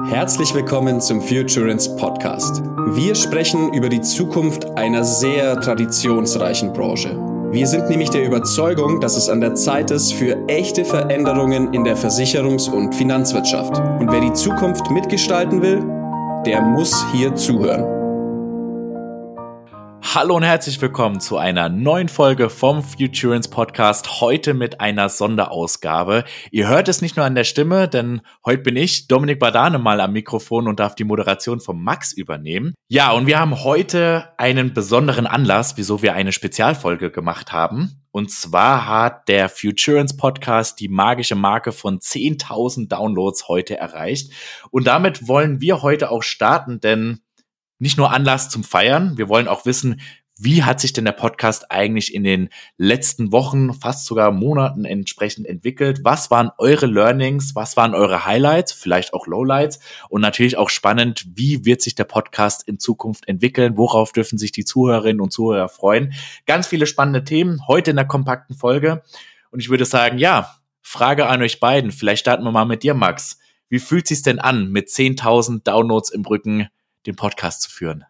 Herzlich willkommen zum Futurance Podcast. Wir sprechen über die Zukunft einer sehr traditionsreichen Branche. Wir sind nämlich der Überzeugung, dass es an der Zeit ist für echte Veränderungen in der Versicherungs- und Finanzwirtschaft. Und wer die Zukunft mitgestalten will, der muss hier zuhören. Hallo und herzlich willkommen zu einer neuen Folge vom Futurance Podcast. Heute mit einer Sonderausgabe. Ihr hört es nicht nur an der Stimme, denn heute bin ich, Dominik Badane, mal am Mikrofon und darf die Moderation vom Max übernehmen. Ja, und wir haben heute einen besonderen Anlass, wieso wir eine Spezialfolge gemacht haben. Und zwar hat der Futurance Podcast die magische Marke von 10.000 Downloads heute erreicht. Und damit wollen wir heute auch starten, denn nicht nur Anlass zum Feiern. Wir wollen auch wissen, wie hat sich denn der Podcast eigentlich in den letzten Wochen, fast sogar Monaten entsprechend entwickelt? Was waren eure Learnings? Was waren eure Highlights? Vielleicht auch Lowlights? Und natürlich auch spannend, wie wird sich der Podcast in Zukunft entwickeln? Worauf dürfen sich die Zuhörerinnen und Zuhörer freuen? Ganz viele spannende Themen heute in der kompakten Folge. Und ich würde sagen, ja, Frage an euch beiden. Vielleicht starten wir mal mit dir, Max. Wie fühlt sich's denn an, mit 10.000 Downloads im Rücken den Podcast zu führen.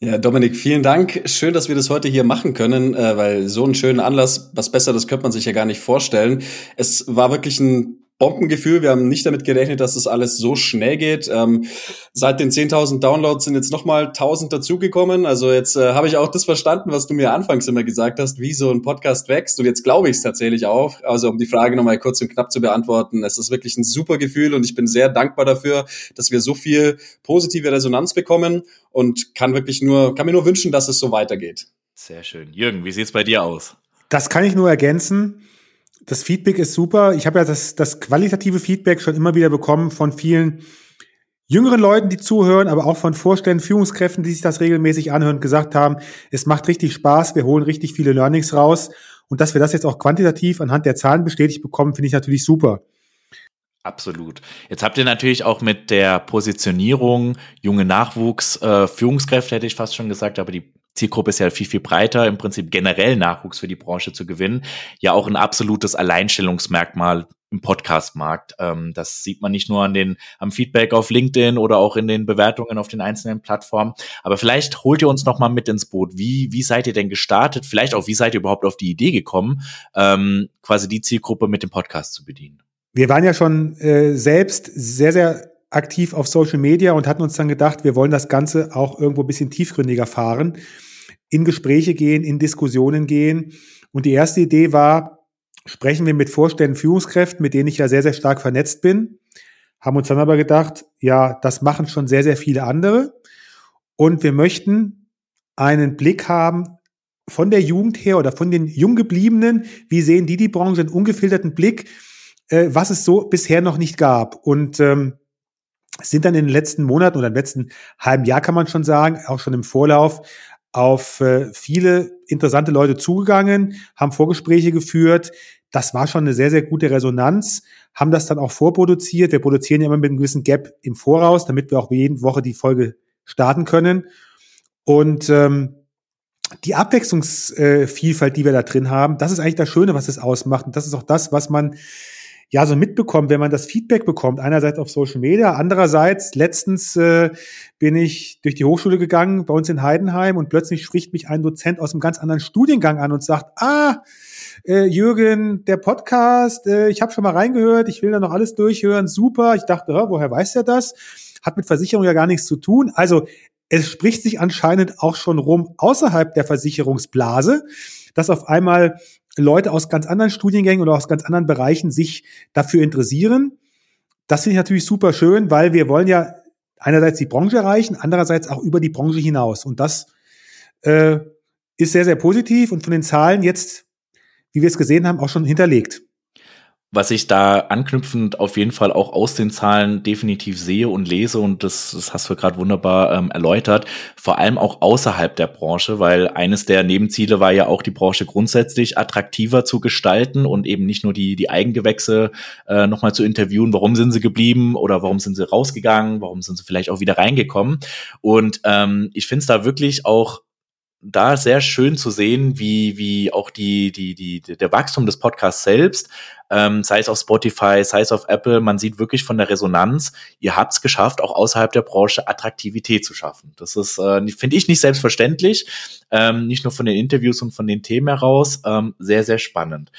Ja, Dominik, vielen Dank. Schön, dass wir das heute hier machen können, äh, weil so einen schönen Anlass, was besser, das könnte man sich ja gar nicht vorstellen. Es war wirklich ein Bombengefühl. Wir haben nicht damit gerechnet, dass das alles so schnell geht. Ähm, seit den 10.000 Downloads sind jetzt nochmal 1.000 dazugekommen. Also jetzt äh, habe ich auch das verstanden, was du mir anfangs immer gesagt hast, wie so ein Podcast wächst. Und jetzt glaube ich es tatsächlich auch. Also um die Frage nochmal kurz und knapp zu beantworten, es ist wirklich ein super Gefühl und ich bin sehr dankbar dafür, dass wir so viel positive Resonanz bekommen und kann wirklich nur, kann mir nur wünschen, dass es so weitergeht. Sehr schön. Jürgen, wie sieht's bei dir aus? Das kann ich nur ergänzen das Feedback ist super. Ich habe ja das, das qualitative Feedback schon immer wieder bekommen von vielen jüngeren Leuten, die zuhören, aber auch von Vorständen, Führungskräften, die sich das regelmäßig anhören, gesagt haben, es macht richtig Spaß, wir holen richtig viele Learnings raus. Und dass wir das jetzt auch quantitativ anhand der Zahlen bestätigt bekommen, finde ich natürlich super. Absolut. Jetzt habt ihr natürlich auch mit der Positionierung junge Nachwuchs, äh, Führungskräfte hätte ich fast schon gesagt, aber die Zielgruppe ist ja viel, viel breiter, im Prinzip generell Nachwuchs für die Branche zu gewinnen, ja auch ein absolutes Alleinstellungsmerkmal im Podcast-Markt. Ähm, das sieht man nicht nur an den, am Feedback auf LinkedIn oder auch in den Bewertungen auf den einzelnen Plattformen. Aber vielleicht holt ihr uns noch mal mit ins Boot. Wie, wie seid ihr denn gestartet? Vielleicht auch, wie seid ihr überhaupt auf die Idee gekommen, ähm, quasi die Zielgruppe mit dem Podcast zu bedienen? Wir waren ja schon äh, selbst sehr, sehr aktiv auf Social Media und hatten uns dann gedacht, wir wollen das Ganze auch irgendwo ein bisschen tiefgründiger fahren, in Gespräche gehen, in Diskussionen gehen. Und die erste Idee war, sprechen wir mit Vorständen, Führungskräften, mit denen ich ja sehr, sehr stark vernetzt bin, haben uns dann aber gedacht, ja, das machen schon sehr, sehr viele andere. Und wir möchten einen Blick haben von der Jugend her oder von den Junggebliebenen. Wie sehen die die Branche? Einen ungefilterten Blick, äh, was es so bisher noch nicht gab. Und ähm, sind dann in den letzten Monaten oder im letzten halben Jahr kann man schon sagen, auch schon im Vorlauf, auf äh, viele interessante Leute zugegangen, haben Vorgespräche geführt. Das war schon eine sehr, sehr gute Resonanz, haben das dann auch vorproduziert. Wir produzieren ja immer mit einem gewissen Gap im Voraus, damit wir auch jede Woche die Folge starten können. Und ähm, die Abwechslungsvielfalt, die wir da drin haben, das ist eigentlich das Schöne, was es ausmacht. Und das ist auch das, was man ja so mitbekommt, wenn man das Feedback bekommt, einerseits auf Social Media, andererseits letztens äh, bin ich durch die Hochschule gegangen, bei uns in Heidenheim und plötzlich spricht mich ein Dozent aus einem ganz anderen Studiengang an und sagt, ah, äh, Jürgen, der Podcast, äh, ich habe schon mal reingehört, ich will da noch alles durchhören, super. Ich dachte, woher weiß er das? Hat mit Versicherung ja gar nichts zu tun. Also es spricht sich anscheinend auch schon rum außerhalb der Versicherungsblase, dass auf einmal Leute aus ganz anderen Studiengängen oder aus ganz anderen Bereichen sich dafür interessieren. Das finde ich natürlich super schön, weil wir wollen ja einerseits die Branche erreichen, andererseits auch über die Branche hinaus. Und das äh, ist sehr, sehr positiv und von den Zahlen jetzt, wie wir es gesehen haben, auch schon hinterlegt was ich da anknüpfend auf jeden Fall auch aus den Zahlen definitiv sehe und lese und das, das hast du gerade wunderbar ähm, erläutert, vor allem auch außerhalb der Branche, weil eines der Nebenziele war ja auch die Branche grundsätzlich attraktiver zu gestalten und eben nicht nur die, die Eigengewächse äh, nochmal zu interviewen, warum sind sie geblieben oder warum sind sie rausgegangen, warum sind sie vielleicht auch wieder reingekommen? Und ähm, ich finde es da wirklich auch da sehr schön zu sehen, wie, wie auch die, die, die, der Wachstum des Podcasts selbst, ähm, sei es auf Spotify, sei es auf Apple, man sieht wirklich von der Resonanz, ihr habt es geschafft, auch außerhalb der Branche Attraktivität zu schaffen. Das ist, äh, finde ich, nicht selbstverständlich, ähm, nicht nur von den Interviews und von den Themen heraus, ähm, sehr, sehr spannend.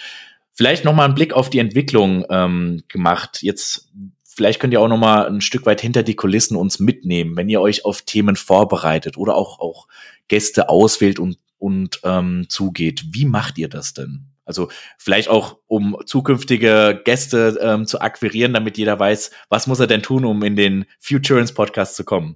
Vielleicht noch mal einen Blick auf die Entwicklung ähm, gemacht. Jetzt vielleicht könnt ihr auch noch mal ein Stück weit hinter die Kulissen uns mitnehmen, wenn ihr euch auf Themen vorbereitet oder auch auch Gäste auswählt und und ähm, zugeht. Wie macht ihr das denn? Also vielleicht auch, um zukünftige Gäste ähm, zu akquirieren, damit jeder weiß, was muss er denn tun, um in den Futurance Podcast zu kommen.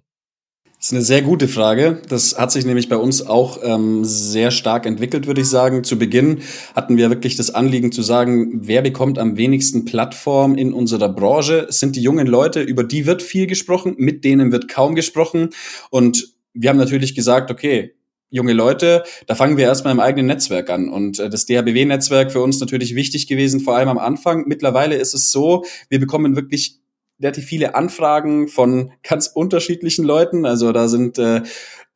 Das ist eine sehr gute Frage. Das hat sich nämlich bei uns auch ähm, sehr stark entwickelt, würde ich sagen. Zu Beginn hatten wir wirklich das Anliegen zu sagen, wer bekommt am wenigsten Plattform in unserer Branche? Es sind die jungen Leute, über die wird viel gesprochen, mit denen wird kaum gesprochen. Und wir haben natürlich gesagt, okay, junge Leute, da fangen wir erstmal im eigenen Netzwerk an. Und äh, das DHBW-Netzwerk für uns natürlich wichtig gewesen, vor allem am Anfang. Mittlerweile ist es so, wir bekommen wirklich relativ viele Anfragen von ganz unterschiedlichen Leuten. Also da sind äh,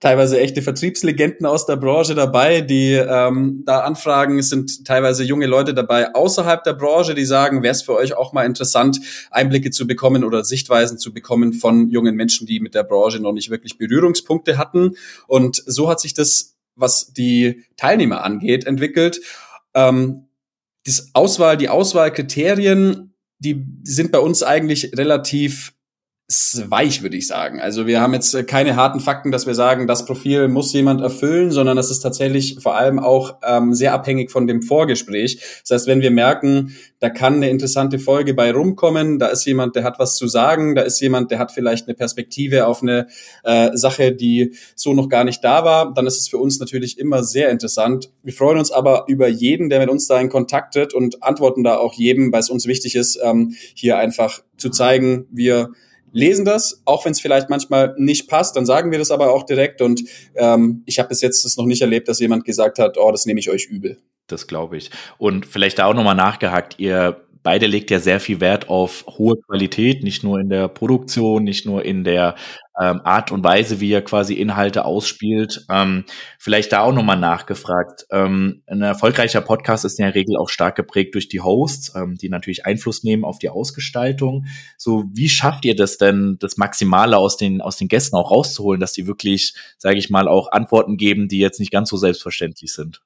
teilweise echte Vertriebslegenden aus der Branche dabei, die ähm, da anfragen. Es sind teilweise junge Leute dabei außerhalb der Branche, die sagen, wäre es für euch auch mal interessant, Einblicke zu bekommen oder Sichtweisen zu bekommen von jungen Menschen, die mit der Branche noch nicht wirklich Berührungspunkte hatten. Und so hat sich das, was die Teilnehmer angeht, entwickelt. Ähm, das Auswahl, die Auswahlkriterien die sind bei uns eigentlich relativ weich, würde ich sagen. Also wir haben jetzt keine harten Fakten, dass wir sagen, das Profil muss jemand erfüllen, sondern das ist tatsächlich vor allem auch ähm, sehr abhängig von dem Vorgespräch. Das heißt, wenn wir merken, da kann eine interessante Folge bei rumkommen, da ist jemand, der hat was zu sagen, da ist jemand, der hat vielleicht eine Perspektive auf eine äh, Sache, die so noch gar nicht da war, dann ist es für uns natürlich immer sehr interessant. Wir freuen uns aber über jeden, der mit uns da in Kontakt tritt und antworten da auch jedem, weil es uns wichtig ist, ähm, hier einfach zu zeigen, wir lesen das, auch wenn es vielleicht manchmal nicht passt, dann sagen wir das aber auch direkt. Und ähm, ich habe bis jetzt das noch nicht erlebt, dass jemand gesagt hat, oh, das nehme ich euch übel. Das glaube ich. Und vielleicht da auch nochmal nachgehakt, ihr beide legt ja sehr viel Wert auf hohe Qualität, nicht nur in der Produktion, nicht nur in der ähm, Art und Weise, wie er quasi Inhalte ausspielt. Ähm, vielleicht da auch nochmal nachgefragt. Ähm, ein erfolgreicher Podcast ist in der Regel auch stark geprägt durch die Hosts, ähm, die natürlich Einfluss nehmen auf die Ausgestaltung. So, wie schafft ihr das denn, das Maximale aus den, aus den Gästen auch rauszuholen, dass die wirklich, sage ich mal, auch Antworten geben, die jetzt nicht ganz so selbstverständlich sind?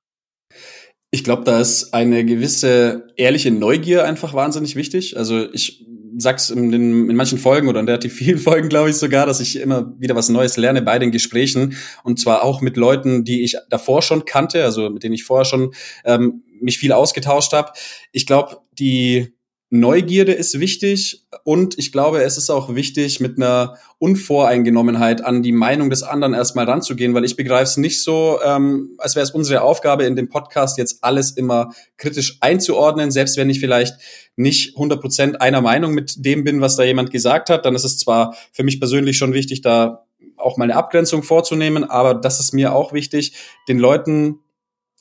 Ich glaube, da ist eine gewisse ehrliche Neugier einfach wahnsinnig wichtig. Also ich sag's in, den, in manchen Folgen oder in relativ vielen Folgen, glaube ich sogar, dass ich immer wieder was Neues lerne bei den Gesprächen und zwar auch mit Leuten, die ich davor schon kannte, also mit denen ich vorher schon ähm, mich viel ausgetauscht habe. Ich glaube, die Neugierde ist wichtig und ich glaube, es ist auch wichtig, mit einer Unvoreingenommenheit an die Meinung des anderen erstmal ranzugehen, weil ich begreife es nicht so, ähm, als wäre es unsere Aufgabe in dem Podcast jetzt alles immer kritisch einzuordnen, selbst wenn ich vielleicht nicht 100% einer Meinung mit dem bin, was da jemand gesagt hat, dann ist es zwar für mich persönlich schon wichtig, da auch mal eine Abgrenzung vorzunehmen, aber das ist mir auch wichtig, den Leuten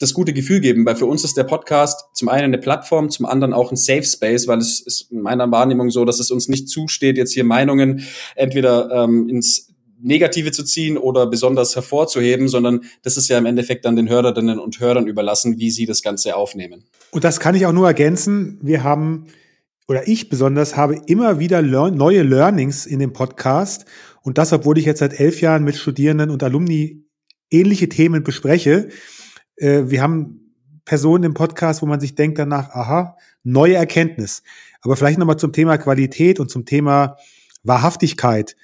das gute Gefühl geben, weil für uns ist der Podcast zum einen eine Plattform, zum anderen auch ein Safe Space, weil es ist in meiner Wahrnehmung so, dass es uns nicht zusteht, jetzt hier Meinungen entweder ähm, ins Negative zu ziehen oder besonders hervorzuheben, sondern das ist ja im Endeffekt dann den Hörerinnen und Hörern überlassen, wie sie das Ganze aufnehmen. Und das kann ich auch nur ergänzen. Wir haben, oder ich besonders, habe immer wieder lear neue Learnings in dem Podcast. Und das, obwohl ich jetzt seit elf Jahren mit Studierenden und Alumni ähnliche Themen bespreche äh, wir haben Personen im Podcast, wo man sich denkt danach, aha, neue Erkenntnis. Aber vielleicht nochmal zum Thema Qualität und zum Thema Wahrhaftigkeit.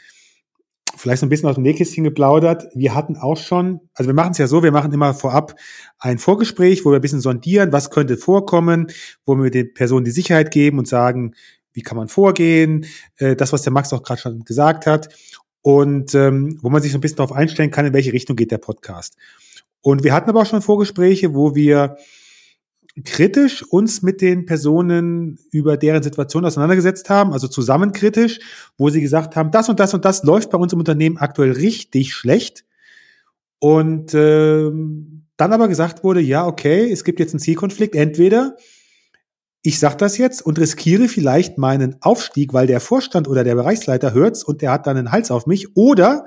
Vielleicht so ein bisschen aus dem Nähkästchen geplaudert. Wir hatten auch schon, also wir machen es ja so, wir machen immer vorab ein Vorgespräch, wo wir ein bisschen sondieren, was könnte vorkommen, wo wir den Personen die Sicherheit geben und sagen, wie kann man vorgehen, äh, das, was der Max auch gerade schon gesagt hat. Und ähm, wo man sich so ein bisschen darauf einstellen kann, in welche Richtung geht der Podcast. Und wir hatten aber auch schon Vorgespräche, wo wir kritisch uns mit den Personen über deren Situation auseinandergesetzt haben, also zusammen kritisch, wo sie gesagt haben, das und das und das läuft bei uns im Unternehmen aktuell richtig schlecht. Und äh, dann aber gesagt wurde, ja, okay, es gibt jetzt einen Zielkonflikt. Entweder ich sage das jetzt und riskiere vielleicht meinen Aufstieg, weil der Vorstand oder der Bereichsleiter hört's und der hat dann einen Hals auf mich, oder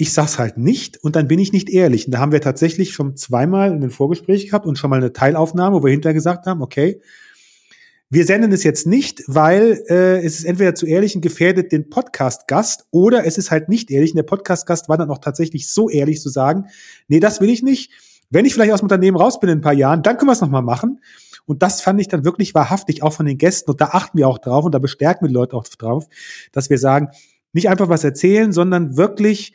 ich sag's halt nicht und dann bin ich nicht ehrlich. Und da haben wir tatsächlich schon zweimal ein Vorgespräch gehabt und schon mal eine Teilaufnahme, wo wir hinterher gesagt haben, okay, wir senden es jetzt nicht, weil äh, es ist entweder zu ehrlich und gefährdet den Podcast-Gast oder es ist halt nicht ehrlich. Und der Podcast-Gast war dann auch tatsächlich so ehrlich zu sagen, nee, das will ich nicht. Wenn ich vielleicht aus dem Unternehmen raus bin in ein paar Jahren, dann können wir es nochmal machen. Und das fand ich dann wirklich wahrhaftig auch von den Gästen. Und da achten wir auch drauf und da bestärken wir die Leute auch drauf, dass wir sagen, nicht einfach was erzählen, sondern wirklich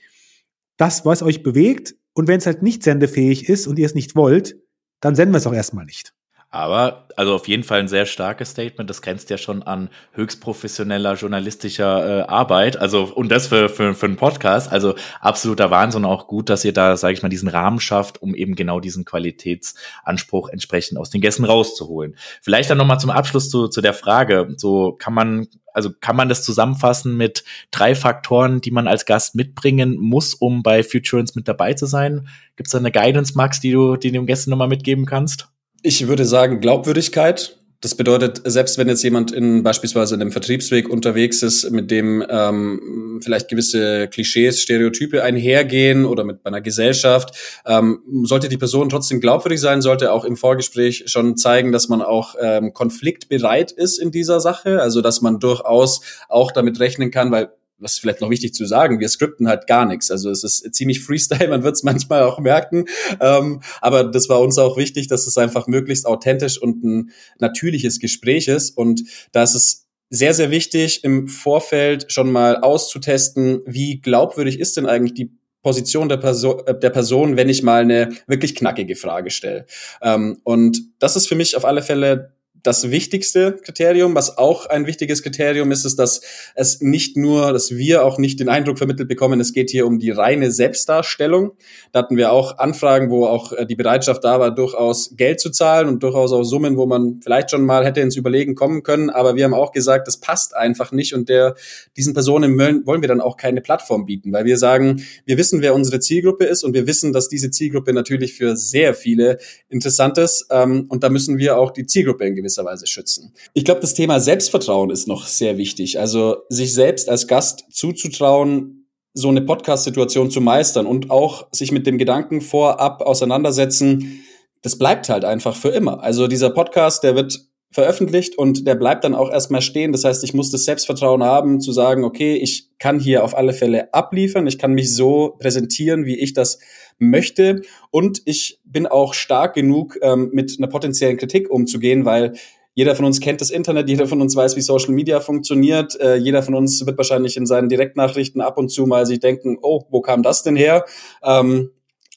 das, was euch bewegt. Und wenn es halt nicht sendefähig ist und ihr es nicht wollt, dann senden wir es auch erstmal nicht. Aber, also auf jeden Fall ein sehr starkes Statement. Das grenzt ja schon an höchst professioneller journalistischer äh, Arbeit. Also, und das für, für, für einen Podcast. Also absoluter Wahnsinn. Auch gut, dass ihr da, sage ich mal, diesen Rahmen schafft, um eben genau diesen Qualitätsanspruch entsprechend aus den Gästen rauszuholen. Vielleicht dann nochmal zum Abschluss zu, zu der Frage. So kann man, also kann man das zusammenfassen mit drei Faktoren, die man als Gast mitbringen muss, um bei Futurance mit dabei zu sein? Gibt es da eine Guidance, Max, die du, die du den Gästen nochmal mitgeben kannst? Ich würde sagen Glaubwürdigkeit. Das bedeutet, selbst wenn jetzt jemand in beispielsweise in einem Vertriebsweg unterwegs ist, mit dem ähm, vielleicht gewisse Klischees, Stereotype einhergehen oder mit einer Gesellschaft, ähm, sollte die Person trotzdem glaubwürdig sein, sollte auch im Vorgespräch schon zeigen, dass man auch ähm, konfliktbereit ist in dieser Sache, also dass man durchaus auch damit rechnen kann, weil was vielleicht noch wichtig zu sagen, wir skripten halt gar nichts. Also es ist ziemlich Freestyle, man wird es manchmal auch merken. Ähm, aber das war uns auch wichtig, dass es einfach möglichst authentisch und ein natürliches Gespräch ist. Und da ist es sehr, sehr wichtig, im Vorfeld schon mal auszutesten, wie glaubwürdig ist denn eigentlich die Position der, Perso äh, der Person, wenn ich mal eine wirklich knackige Frage stelle. Ähm, und das ist für mich auf alle Fälle das wichtigste Kriterium. Was auch ein wichtiges Kriterium ist, ist, dass es nicht nur, dass wir auch nicht den Eindruck vermittelt bekommen, es geht hier um die reine Selbstdarstellung. Da hatten wir auch Anfragen, wo auch äh, die Bereitschaft da war, durchaus Geld zu zahlen und durchaus auch Summen, wo man vielleicht schon mal hätte ins Überlegen kommen können. Aber wir haben auch gesagt, das passt einfach nicht und der, diesen Personen wollen wir dann auch keine Plattform bieten, weil wir sagen, wir wissen, wer unsere Zielgruppe ist und wir wissen, dass diese Zielgruppe natürlich für sehr viele interessant ist. Ähm, und da müssen wir auch die Zielgruppe in gewisser gewisser Weise schützen. Ich glaube, das Thema Selbstvertrauen ist noch sehr wichtig. Also sich selbst als Gast zuzutrauen, so eine Podcast-Situation zu meistern und auch sich mit dem Gedanken vorab auseinandersetzen, das bleibt halt einfach für immer. Also dieser Podcast, der wird veröffentlicht und der bleibt dann auch erstmal stehen. Das heißt, ich muss das Selbstvertrauen haben, zu sagen, okay, ich kann hier auf alle Fälle abliefern, ich kann mich so präsentieren, wie ich das möchte und ich bin auch stark genug, ähm, mit einer potenziellen Kritik umzugehen, weil jeder von uns kennt das Internet, jeder von uns weiß, wie Social Media funktioniert. Äh, jeder von uns wird wahrscheinlich in seinen Direktnachrichten ab und zu mal sich denken, oh, wo kam das denn her? Ähm,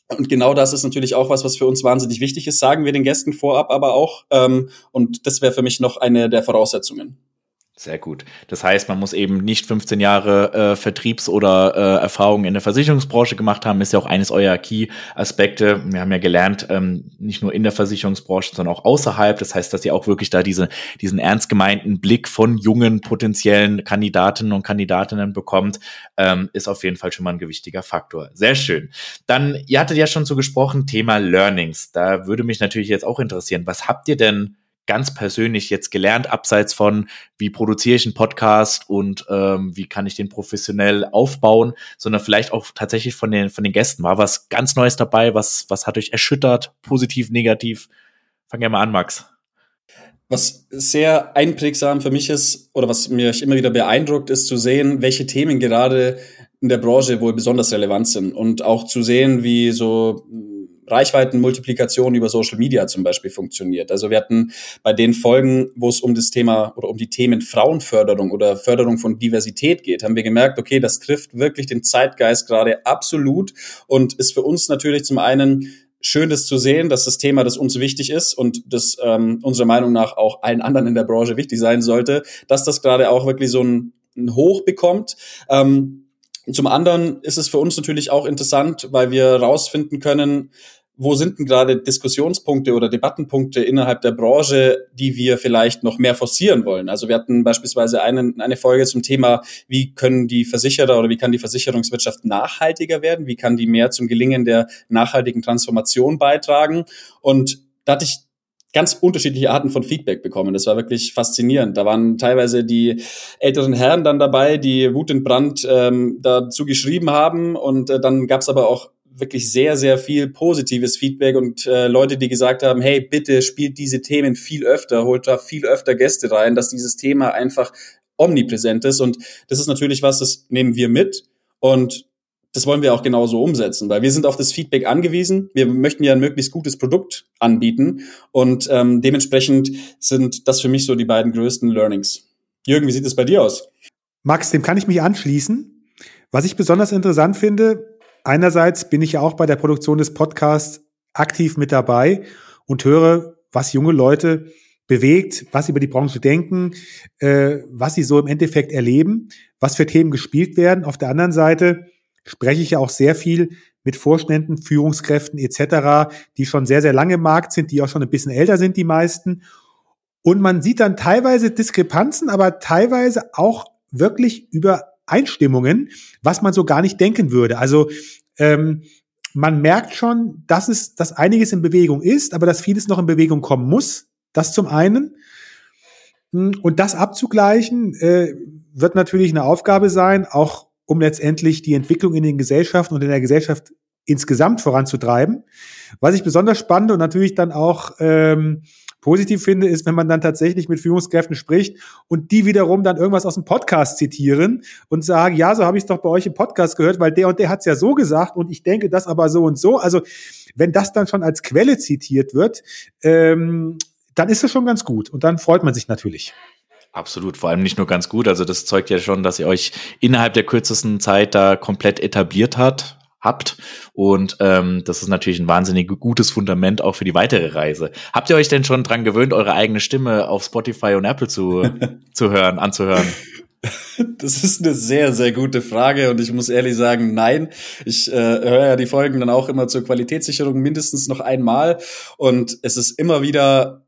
und genau das ist natürlich auch was, was für uns wahnsinnig wichtig ist, sagen wir den Gästen vorab aber auch. Ähm, und das wäre für mich noch eine der Voraussetzungen. Sehr gut. Das heißt, man muss eben nicht 15 Jahre äh, Vertriebs- oder äh, Erfahrungen in der Versicherungsbranche gemacht haben, ist ja auch eines eurer Key-Aspekte. Wir haben ja gelernt, ähm, nicht nur in der Versicherungsbranche, sondern auch außerhalb. Das heißt, dass ihr auch wirklich da diese, diesen ernst gemeinten Blick von jungen potenziellen Kandidatinnen und Kandidatinnen bekommt, ähm, ist auf jeden Fall schon mal ein gewichtiger Faktor. Sehr schön. Dann, ihr hattet ja schon so gesprochen, Thema Learnings. Da würde mich natürlich jetzt auch interessieren, was habt ihr denn ganz persönlich jetzt gelernt, abseits von, wie produziere ich einen Podcast und ähm, wie kann ich den professionell aufbauen, sondern vielleicht auch tatsächlich von den, von den Gästen. War was ganz Neues dabei? Was, was hat euch erschüttert? Positiv, negativ? Fang ja mal an, Max. Was sehr einprägsam für mich ist oder was mich immer wieder beeindruckt, ist zu sehen, welche Themen gerade in der Branche wohl besonders relevant sind und auch zu sehen, wie so Reichweitenmultiplikation über Social Media zum Beispiel funktioniert. Also wir hatten bei den Folgen, wo es um das Thema oder um die Themen Frauenförderung oder Förderung von Diversität geht, haben wir gemerkt, okay, das trifft wirklich den Zeitgeist gerade absolut und ist für uns natürlich zum einen schön, das zu sehen, dass das Thema, das uns wichtig ist und das ähm, unserer Meinung nach auch allen anderen in der Branche wichtig sein sollte, dass das gerade auch wirklich so ein, ein Hoch bekommt. Ähm, zum anderen ist es für uns natürlich auch interessant, weil wir rausfinden können, wo sind denn gerade Diskussionspunkte oder Debattenpunkte innerhalb der Branche, die wir vielleicht noch mehr forcieren wollen? Also wir hatten beispielsweise einen, eine Folge zum Thema, wie können die Versicherer oder wie kann die Versicherungswirtschaft nachhaltiger werden? Wie kann die mehr zum Gelingen der nachhaltigen Transformation beitragen? Und da hatte ich ganz unterschiedliche Arten von Feedback bekommen. Das war wirklich faszinierend. Da waren teilweise die älteren Herren dann dabei, die Wut und Brand ähm, dazu geschrieben haben. Und äh, dann gab es aber auch wirklich sehr, sehr viel positives Feedback und äh, Leute, die gesagt haben, hey, bitte spielt diese Themen viel öfter, holt da viel öfter Gäste rein, dass dieses Thema einfach omnipräsent ist. Und das ist natürlich was, das nehmen wir mit. Und das wollen wir auch genauso umsetzen, weil wir sind auf das Feedback angewiesen. Wir möchten ja ein möglichst gutes Produkt anbieten und ähm, dementsprechend sind das für mich so die beiden größten Learnings. Jürgen, wie sieht es bei dir aus? Max, dem kann ich mich anschließen. Was ich besonders interessant finde, einerseits bin ich ja auch bei der Produktion des Podcasts aktiv mit dabei und höre, was junge Leute bewegt, was sie über die Branche denken, äh, was sie so im Endeffekt erleben, was für Themen gespielt werden. Auf der anderen Seite spreche ich ja auch sehr viel mit Vorständen, Führungskräften etc., die schon sehr, sehr lange im Markt sind, die auch schon ein bisschen älter sind, die meisten. Und man sieht dann teilweise Diskrepanzen, aber teilweise auch wirklich Übereinstimmungen, was man so gar nicht denken würde. Also ähm, man merkt schon, dass es, dass einiges in Bewegung ist, aber dass vieles noch in Bewegung kommen muss. Das zum einen. Und das abzugleichen, äh, wird natürlich eine Aufgabe sein, auch um letztendlich die Entwicklung in den Gesellschaften und in der Gesellschaft insgesamt voranzutreiben. Was ich besonders spannend und natürlich dann auch ähm, positiv finde, ist, wenn man dann tatsächlich mit Führungskräften spricht und die wiederum dann irgendwas aus dem Podcast zitieren und sagen, ja, so habe ich es doch bei euch im Podcast gehört, weil der und der hat es ja so gesagt und ich denke das aber so und so. Also wenn das dann schon als Quelle zitiert wird, ähm, dann ist es schon ganz gut und dann freut man sich natürlich. Absolut, vor allem nicht nur ganz gut. Also das zeugt ja schon, dass ihr euch innerhalb der kürzesten Zeit da komplett etabliert hat, habt. Und ähm, das ist natürlich ein wahnsinnig gutes Fundament auch für die weitere Reise. Habt ihr euch denn schon dran gewöhnt, eure eigene Stimme auf Spotify und Apple zu, zu hören, anzuhören? Das ist eine sehr, sehr gute Frage und ich muss ehrlich sagen, nein. Ich äh, höre ja die Folgen dann auch immer zur Qualitätssicherung mindestens noch einmal und es ist immer wieder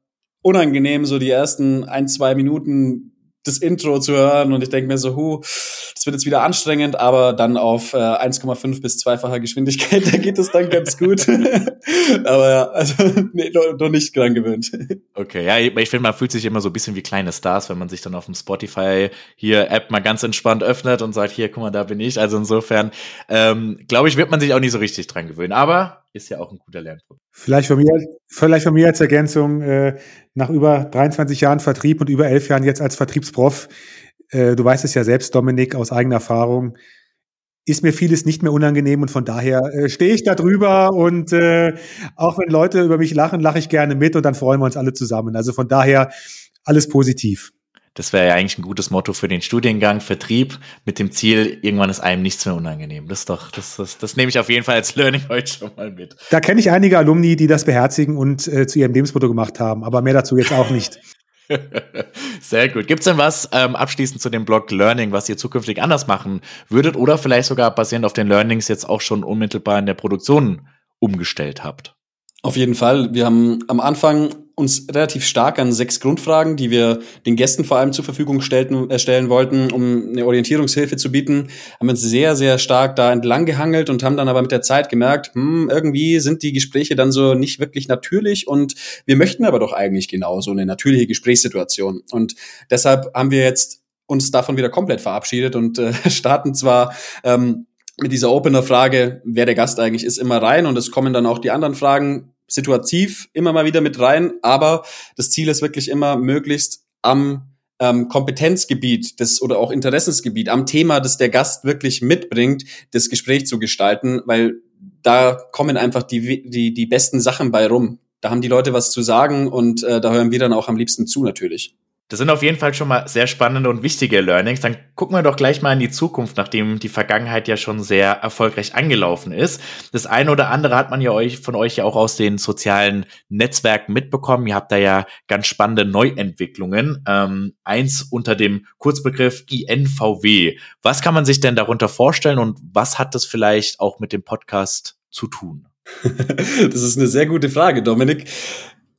unangenehm, so die ersten ein, zwei Minuten das Intro zu hören und ich denke mir so, hu, das wird jetzt wieder anstrengend, aber dann auf äh, 1,5 bis zweifacher Geschwindigkeit, da geht es dann ganz gut. aber ja, also nee, noch nicht dran gewöhnt. Okay, ja, ich finde, man fühlt sich immer so ein bisschen wie kleine Stars, wenn man sich dann auf dem Spotify hier App mal ganz entspannt öffnet und sagt, hier, guck mal, da bin ich. Also insofern, ähm, glaube ich, wird man sich auch nicht so richtig dran gewöhnen. Aber ist ja auch ein guter Lernpunkt. Vielleicht von mir, vielleicht von mir als Ergänzung, äh, nach über 23 Jahren Vertrieb und über elf Jahren jetzt als Vertriebsprof, äh, du weißt es ja selbst, Dominik, aus eigener Erfahrung, ist mir vieles nicht mehr unangenehm und von daher äh, stehe ich da drüber und äh, auch wenn Leute über mich lachen, lache ich gerne mit und dann freuen wir uns alle zusammen. Also von daher alles positiv. Das wäre ja eigentlich ein gutes Motto für den Studiengang Vertrieb mit dem Ziel, irgendwann ist einem nichts mehr unangenehm. Das ist doch, das, das, das nehme ich auf jeden Fall als Learning heute schon mal mit. Da kenne ich einige Alumni, die das beherzigen und äh, zu ihrem Lebensmotto gemacht haben, aber mehr dazu jetzt auch nicht. Sehr gut. Gibt's denn was ähm, abschließend zu dem Blog Learning, was ihr zukünftig anders machen würdet oder vielleicht sogar basierend auf den Learnings jetzt auch schon unmittelbar in der Produktion umgestellt habt? Auf jeden Fall. Wir haben am Anfang uns relativ stark an sechs Grundfragen, die wir den Gästen vor allem zur Verfügung stellten, äh, stellen wollten, um eine Orientierungshilfe zu bieten, haben uns sehr, sehr stark da entlang gehangelt und haben dann aber mit der Zeit gemerkt, hm, irgendwie sind die Gespräche dann so nicht wirklich natürlich und wir möchten aber doch eigentlich genau so eine natürliche Gesprächssituation. Und deshalb haben wir jetzt uns davon wieder komplett verabschiedet und äh, starten zwar ähm, mit dieser Opener-Frage, wer der Gast eigentlich ist, immer rein und es kommen dann auch die anderen Fragen situativ immer mal wieder mit rein, aber das Ziel ist wirklich immer möglichst am ähm, Kompetenzgebiet des oder auch Interessensgebiet, am Thema, das der Gast wirklich mitbringt, das Gespräch zu gestalten, weil da kommen einfach die, die, die besten Sachen bei rum. Da haben die Leute was zu sagen und äh, da hören wir dann auch am liebsten zu natürlich. Das sind auf jeden Fall schon mal sehr spannende und wichtige Learnings. Dann gucken wir doch gleich mal in die Zukunft, nachdem die Vergangenheit ja schon sehr erfolgreich angelaufen ist. Das eine oder andere hat man ja euch von euch ja auch aus den sozialen Netzwerken mitbekommen. Ihr habt da ja ganz spannende Neuentwicklungen. Ähm, eins unter dem Kurzbegriff INVW. Was kann man sich denn darunter vorstellen und was hat das vielleicht auch mit dem Podcast zu tun? das ist eine sehr gute Frage, Dominik.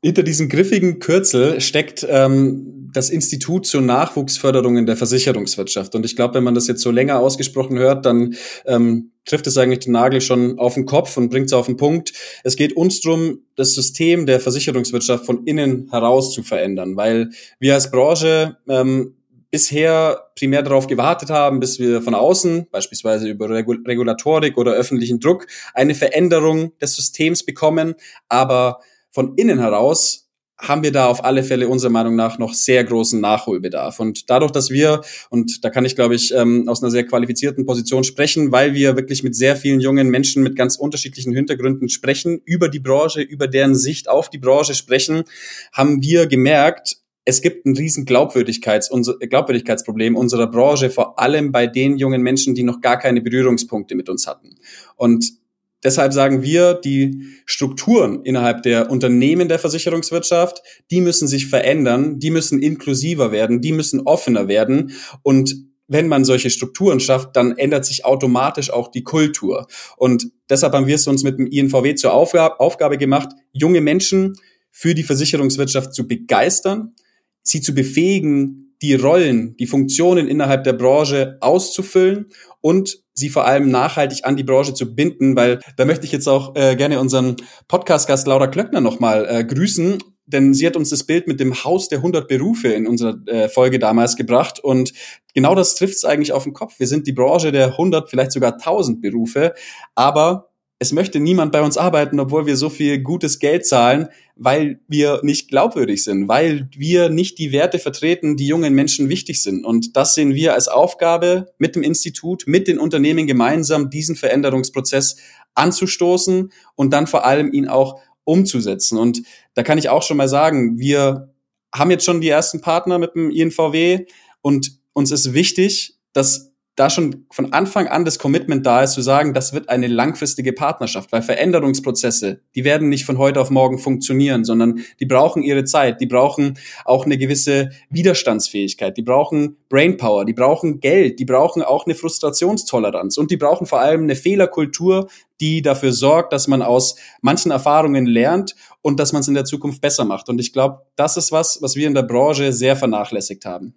Hinter diesem griffigen Kürzel steckt ähm, das Institut zur Nachwuchsförderung in der Versicherungswirtschaft. Und ich glaube, wenn man das jetzt so länger ausgesprochen hört, dann ähm, trifft es eigentlich den Nagel schon auf den Kopf und bringt es auf den Punkt. Es geht uns drum, das System der Versicherungswirtschaft von innen heraus zu verändern, weil wir als Branche ähm, bisher primär darauf gewartet haben, bis wir von außen, beispielsweise über Regulatorik oder öffentlichen Druck, eine Veränderung des Systems bekommen. Aber von innen heraus haben wir da auf alle Fälle unserer Meinung nach noch sehr großen Nachholbedarf. Und dadurch, dass wir, und da kann ich, glaube ich, ähm, aus einer sehr qualifizierten Position sprechen, weil wir wirklich mit sehr vielen jungen Menschen mit ganz unterschiedlichen Hintergründen sprechen, über die Branche, über deren Sicht auf die Branche sprechen, haben wir gemerkt, es gibt ein riesen Glaubwürdigkeits Glaubwürdigkeitsproblem unserer Branche, vor allem bei den jungen Menschen, die noch gar keine Berührungspunkte mit uns hatten. Und deshalb sagen wir, die Strukturen innerhalb der Unternehmen der Versicherungswirtschaft, die müssen sich verändern, die müssen inklusiver werden, die müssen offener werden und wenn man solche Strukturen schafft, dann ändert sich automatisch auch die Kultur. Und deshalb haben wir es uns mit dem INVW zur Aufgabe, Aufgabe gemacht, junge Menschen für die Versicherungswirtschaft zu begeistern, sie zu befähigen, die Rollen, die Funktionen innerhalb der Branche auszufüllen und sie vor allem nachhaltig an die Branche zu binden, weil da möchte ich jetzt auch äh, gerne unseren Podcast-Gast Laura Klöckner nochmal äh, grüßen, denn sie hat uns das Bild mit dem Haus der 100 Berufe in unserer äh, Folge damals gebracht und genau das trifft es eigentlich auf den Kopf. Wir sind die Branche der 100, vielleicht sogar 1000 Berufe, aber es möchte niemand bei uns arbeiten, obwohl wir so viel gutes Geld zahlen, weil wir nicht glaubwürdig sind, weil wir nicht die Werte vertreten, die jungen Menschen wichtig sind. Und das sehen wir als Aufgabe mit dem Institut, mit den Unternehmen gemeinsam, diesen Veränderungsprozess anzustoßen und dann vor allem ihn auch umzusetzen. Und da kann ich auch schon mal sagen, wir haben jetzt schon die ersten Partner mit dem INVW und uns ist wichtig, dass da schon von Anfang an das Commitment da ist, zu sagen, das wird eine langfristige Partnerschaft, weil Veränderungsprozesse, die werden nicht von heute auf morgen funktionieren, sondern die brauchen ihre Zeit, die brauchen auch eine gewisse Widerstandsfähigkeit, die brauchen Brainpower, die brauchen Geld, die brauchen auch eine Frustrationstoleranz und die brauchen vor allem eine Fehlerkultur, die dafür sorgt, dass man aus manchen Erfahrungen lernt und dass man es in der Zukunft besser macht. Und ich glaube, das ist was, was wir in der Branche sehr vernachlässigt haben.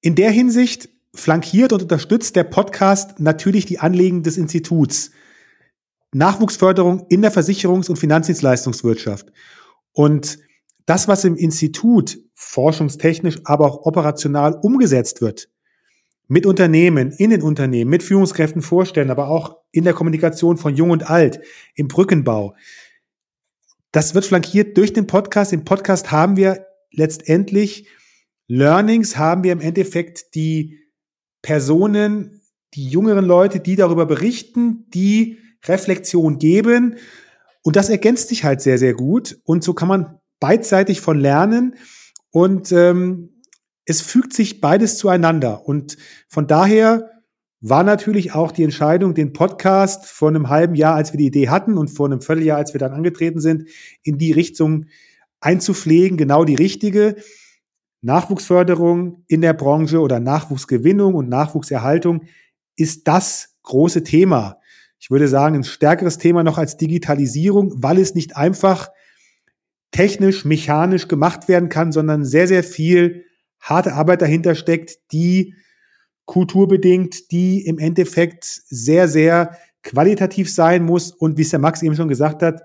In der Hinsicht flankiert und unterstützt der Podcast natürlich die Anliegen des Instituts. Nachwuchsförderung in der Versicherungs- und Finanzdienstleistungswirtschaft. Und das, was im Institut forschungstechnisch, aber auch operational umgesetzt wird, mit Unternehmen, in den Unternehmen, mit Führungskräften vorstellen, aber auch in der Kommunikation von Jung und Alt, im Brückenbau. Das wird flankiert durch den Podcast. Im Podcast haben wir letztendlich Learnings, haben wir im Endeffekt die Personen, die jüngeren Leute, die darüber berichten, die Reflexion geben. Und das ergänzt sich halt sehr, sehr gut. Und so kann man beidseitig von lernen. Und ähm, es fügt sich beides zueinander. Und von daher war natürlich auch die Entscheidung, den Podcast vor einem halben Jahr, als wir die Idee hatten und vor einem Vierteljahr, als wir dann angetreten sind, in die Richtung einzupflegen, genau die richtige. Nachwuchsförderung in der Branche oder Nachwuchsgewinnung und Nachwuchserhaltung ist das große Thema. Ich würde sagen, ein stärkeres Thema noch als Digitalisierung, weil es nicht einfach technisch, mechanisch gemacht werden kann, sondern sehr, sehr viel harte Arbeit dahinter steckt, die kulturbedingt, die im Endeffekt sehr, sehr qualitativ sein muss und wie es der Max eben schon gesagt hat,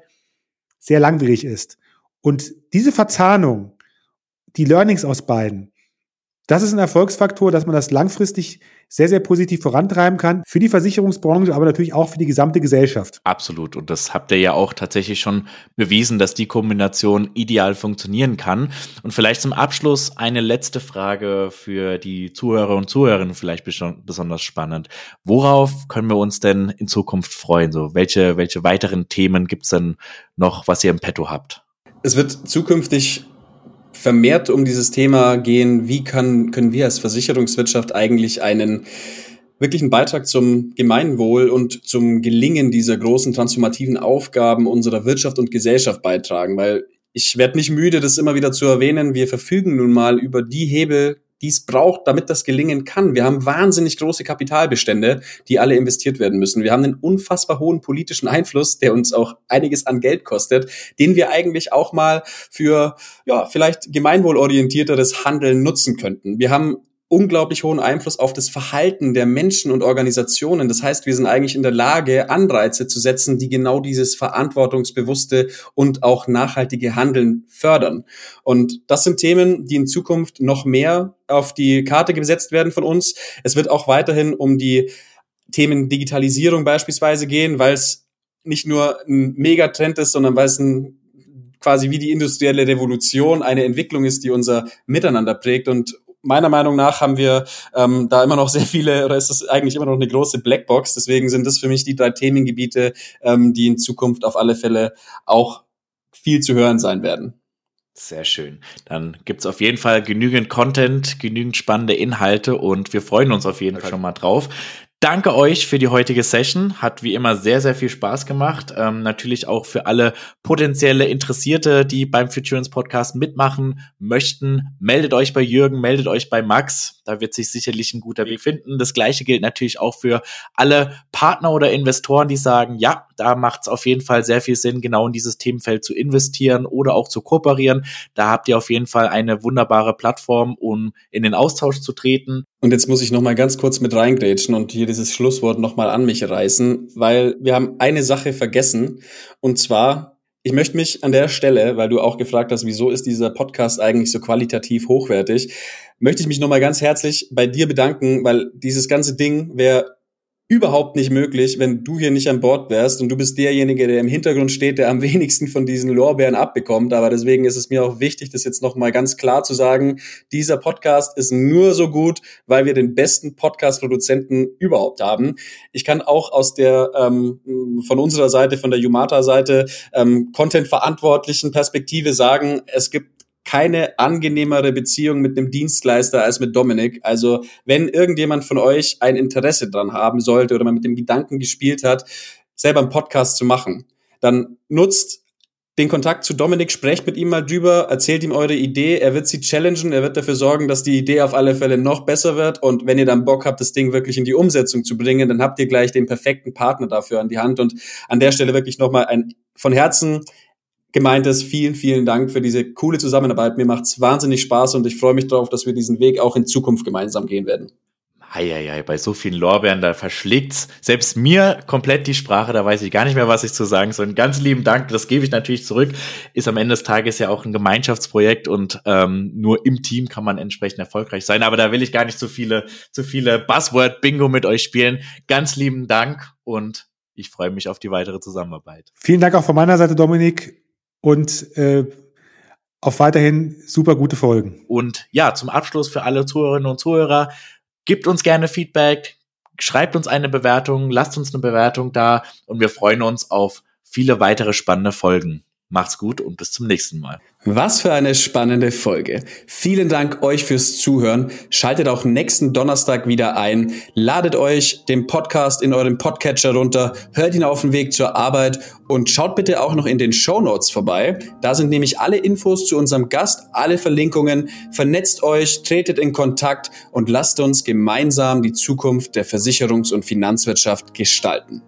sehr langwierig ist. Und diese Verzahnung die Learnings aus beiden. Das ist ein Erfolgsfaktor, dass man das langfristig sehr, sehr positiv vorantreiben kann. Für die Versicherungsbranche, aber natürlich auch für die gesamte Gesellschaft. Absolut. Und das habt ihr ja auch tatsächlich schon bewiesen, dass die Kombination ideal funktionieren kann. Und vielleicht zum Abschluss eine letzte Frage für die Zuhörer und Zuhörerinnen, vielleicht besonders spannend. Worauf können wir uns denn in Zukunft freuen? So, welche, welche weiteren Themen gibt's denn noch, was ihr im Petto habt? Es wird zukünftig vermehrt um dieses Thema gehen, wie kann, können wir als Versicherungswirtschaft eigentlich einen wirklichen Beitrag zum Gemeinwohl und zum Gelingen dieser großen transformativen Aufgaben unserer Wirtschaft und Gesellschaft beitragen, weil ich werde nicht müde, das immer wieder zu erwähnen. Wir verfügen nun mal über die Hebel, die es braucht, damit das gelingen kann. Wir haben wahnsinnig große Kapitalbestände, die alle investiert werden müssen. Wir haben einen unfassbar hohen politischen Einfluss, der uns auch einiges an Geld kostet, den wir eigentlich auch mal für ja, vielleicht gemeinwohlorientierteres Handeln nutzen könnten. Wir haben unglaublich hohen Einfluss auf das Verhalten der Menschen und Organisationen. Das heißt, wir sind eigentlich in der Lage, Anreize zu setzen, die genau dieses verantwortungsbewusste und auch nachhaltige Handeln fördern. Und das sind Themen, die in Zukunft noch mehr auf die Karte gesetzt werden von uns. Es wird auch weiterhin um die Themen Digitalisierung beispielsweise gehen, weil es nicht nur ein Megatrend ist, sondern weil es ein quasi wie die industrielle Revolution eine Entwicklung ist, die unser Miteinander prägt und meiner Meinung nach haben wir ähm, da immer noch sehr viele, oder ist das eigentlich immer noch eine große Blackbox. Deswegen sind das für mich die drei Themengebiete, ähm, die in Zukunft auf alle Fälle auch viel zu hören sein werden. Sehr schön. Dann gibt's auf jeden Fall genügend Content, genügend spannende Inhalte und wir freuen uns auf jeden Fall schon mal drauf. Danke euch für die heutige Session. Hat wie immer sehr, sehr viel Spaß gemacht. Ähm, natürlich auch für alle potenzielle Interessierte, die beim Futurance Podcast mitmachen möchten. Meldet euch bei Jürgen, meldet euch bei Max. Da wird sich sicherlich ein guter Weg finden. Das gleiche gilt natürlich auch für alle Partner oder Investoren, die sagen, ja, da macht es auf jeden Fall sehr viel Sinn, genau in dieses Themenfeld zu investieren oder auch zu kooperieren. Da habt ihr auf jeden Fall eine wunderbare Plattform, um in den Austausch zu treten. Und jetzt muss ich noch mal ganz kurz mit reingrätschen und hier dieses Schlusswort noch mal an mich reißen, weil wir haben eine Sache vergessen und zwar ich möchte mich an der Stelle, weil du auch gefragt hast, wieso ist dieser Podcast eigentlich so qualitativ hochwertig, möchte ich mich nochmal ganz herzlich bei dir bedanken, weil dieses ganze Ding wäre überhaupt nicht möglich, wenn du hier nicht an Bord wärst und du bist derjenige, der im Hintergrund steht, der am wenigsten von diesen Lorbeeren abbekommt. Aber deswegen ist es mir auch wichtig, das jetzt nochmal ganz klar zu sagen. Dieser Podcast ist nur so gut, weil wir den besten Podcast-Produzenten überhaupt haben. Ich kann auch aus der, ähm, von unserer Seite, von der Yumata-Seite, ähm, Content-verantwortlichen Perspektive sagen, es gibt keine angenehmere Beziehung mit einem Dienstleister als mit Dominik. Also wenn irgendjemand von euch ein Interesse dran haben sollte oder mal mit dem Gedanken gespielt hat, selber einen Podcast zu machen, dann nutzt den Kontakt zu Dominik, sprecht mit ihm mal drüber, erzählt ihm eure Idee, er wird sie challengen, er wird dafür sorgen, dass die Idee auf alle Fälle noch besser wird. Und wenn ihr dann Bock habt, das Ding wirklich in die Umsetzung zu bringen, dann habt ihr gleich den perfekten Partner dafür an die Hand. Und an der Stelle wirklich nochmal ein von Herzen gemeintes vielen, vielen Dank für diese coole Zusammenarbeit. Mir macht's wahnsinnig Spaß und ich freue mich darauf, dass wir diesen Weg auch in Zukunft gemeinsam gehen werden. Heieiei, bei so vielen Lorbeeren, da verschlägt's selbst mir komplett die Sprache, da weiß ich gar nicht mehr, was ich zu sagen soll. Ganz lieben Dank, das gebe ich natürlich zurück. Ist am Ende des Tages ja auch ein Gemeinschaftsprojekt und ähm, nur im Team kann man entsprechend erfolgreich sein. Aber da will ich gar nicht zu viele, zu viele Buzzword-Bingo mit euch spielen. Ganz lieben Dank und ich freue mich auf die weitere Zusammenarbeit. Vielen Dank auch von meiner Seite, Dominik und äh, auf weiterhin super gute Folgen. Und ja, zum Abschluss für alle Zuhörerinnen und Zuhörer, gebt uns gerne Feedback, schreibt uns eine Bewertung, lasst uns eine Bewertung da und wir freuen uns auf viele weitere spannende Folgen. Macht's gut und bis zum nächsten Mal. Was für eine spannende Folge. Vielen Dank euch fürs Zuhören. Schaltet auch nächsten Donnerstag wieder ein. Ladet euch den Podcast in eurem Podcatcher runter, hört ihn auf dem Weg zur Arbeit und schaut bitte auch noch in den Show Notes vorbei. Da sind nämlich alle Infos zu unserem Gast, alle Verlinkungen. Vernetzt euch, tretet in Kontakt und lasst uns gemeinsam die Zukunft der Versicherungs- und Finanzwirtschaft gestalten.